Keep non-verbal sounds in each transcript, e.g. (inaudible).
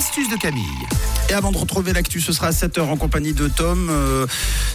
l'astuce de Camille. Et avant de retrouver l'actu, ce sera à 7h en compagnie de Tom. Euh,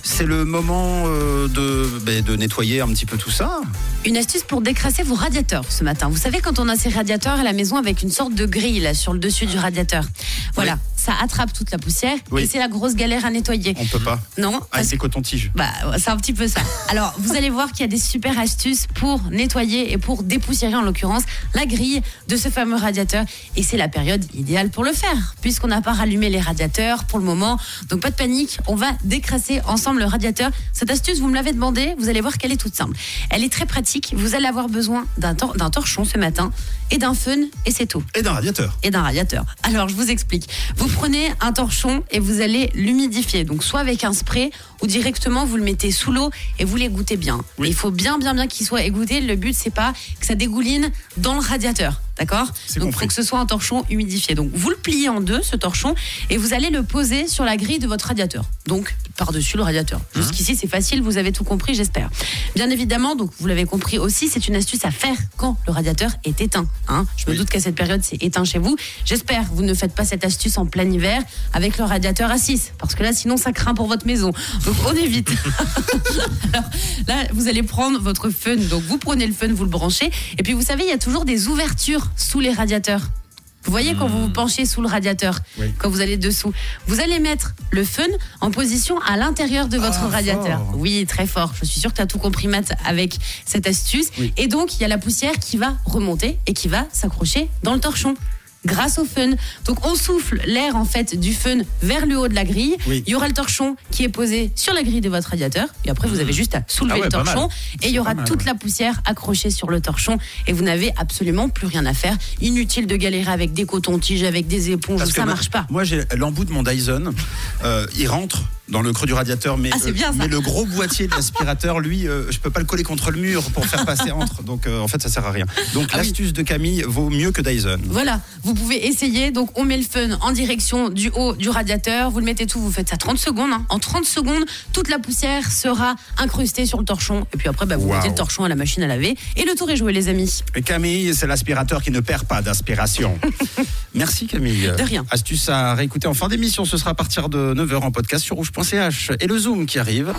c'est le moment euh, de, ben, de nettoyer un petit peu tout ça. Une astuce pour décrasser vos radiateurs ce matin. Vous savez, quand on a ces radiateurs à la maison avec une sorte de grille là, sur le dessus du radiateur. Voilà, Oui. ça attrape toute la poussière Oui. et c'est la grosse galère à nettoyer. On peut pas. Non, Ah, c'est coton-tige. Bah, c'est un petit peu ça. Alors, vous allez voir qu'il y a des super astuces pour nettoyer et pour dépoussiérer, en l'occurrence, la grille de ce fameux radiateur. Et c'est la période idéale pour le faire, puisqu'on n'a pas rallumé les radiateurs pour le moment. Donc, pas de panique, on va décrasser ensemble le radiateur. Cette astuce, vous me l'avez demandé, vous allez voir qu'elle est toute simple. Elle est très pratique. Vous allez avoir besoin d'un tor- torchon ce matin et d'un fun, et c'est tout Et d'un radiateur. et d'un radiateur. Alors, je vous explique. Vous prenez un torchon et vous allez l'humidifier. Donc, soit avec un spray ou directement, vous le mettez sous l'eau et vous l'égouttez bien. Oui. Il faut bien, bien, bien qu'il soit égoutté. Le but, c'est pas que ça dégouline dans le radiateur. D'accord Donc, il faut que ce soit un torchon humidifié. Donc, vous le pliez en deux, ce torchon, et vous allez le poser sur la grille de votre radiateur. Donc, par-dessus le radiateur. Hein Jusqu'ici, c'est facile, vous avez tout compris, j'espère. Bien évidemment, donc, vous l'avez compris aussi, c'est une astuce à faire quand le radiateur est éteint. Hein Je me Oui. doute qu'à cette période, c'est éteint chez vous. J'espère que vous ne faites pas cette astuce en plein hiver avec le radiateur à 6, parce que là, sinon, ça craint pour votre maison. Donc, on évite. (laughs) Alors, là, vous allez prendre votre fun. Donc, vous prenez le fun, vous le branchez. Et puis, vous savez, il y a toujours des ouvertures sous les radiateurs. Vous voyez quand vous vous penchez sous le radiateur, Oui. quand vous allez dessous, vous allez mettre le fun en position à l'intérieur de votre Ah, radiateur. fort. Oui, très fort. Je suis sûre que tu as tout compris, Matt, avec cette astuce. Oui. Et donc, il y a la poussière qui va remonter et qui va s'accrocher dans le torchon. Grâce au fun. Donc, on souffle l'air, en fait, du fun vers le haut de la grille. Oui. Il y aura le torchon qui est posé sur la grille de votre radiateur. Et après, vous avez juste à soulever Ah ouais, le torchon. Et il y aura mal, toute ouais. la poussière accrochée sur le torchon. Et vous n'avez absolument plus rien à faire. Inutile de galérer avec des cotons-tiges, avec des éponges. Parce ça ma- marche pas. Moi, j'ai l'embout de mon Dyson. euh, il rentre dans le creux du radiateur, mais, Ah, bien, mais le gros boîtier de l'aspirateur, lui, euh, je peux pas le coller contre le mur pour faire passer entre. Donc, euh, en fait, ça sert à rien. Donc, Ah oui. l'astuce de Camille vaut mieux que Dyson. Voilà, vous pouvez essayer. Donc, on met le fun en direction du haut du radiateur. Vous le mettez tout, vous faites ça 30 secondes. hein. En 30 secondes, toute la poussière sera incrustée sur le torchon. Et puis après, bah, vous mettez le torchon à la machine à laver. Et le tour est joué, les amis. Et Camille, c'est l'aspirateur qui ne perd pas d'aspiration. (laughs) Merci Camille. De rien. Astuce à réécouter en fin d'émission. Ce sera à partir de 9h en podcast sur Et le Zoom qui arrive.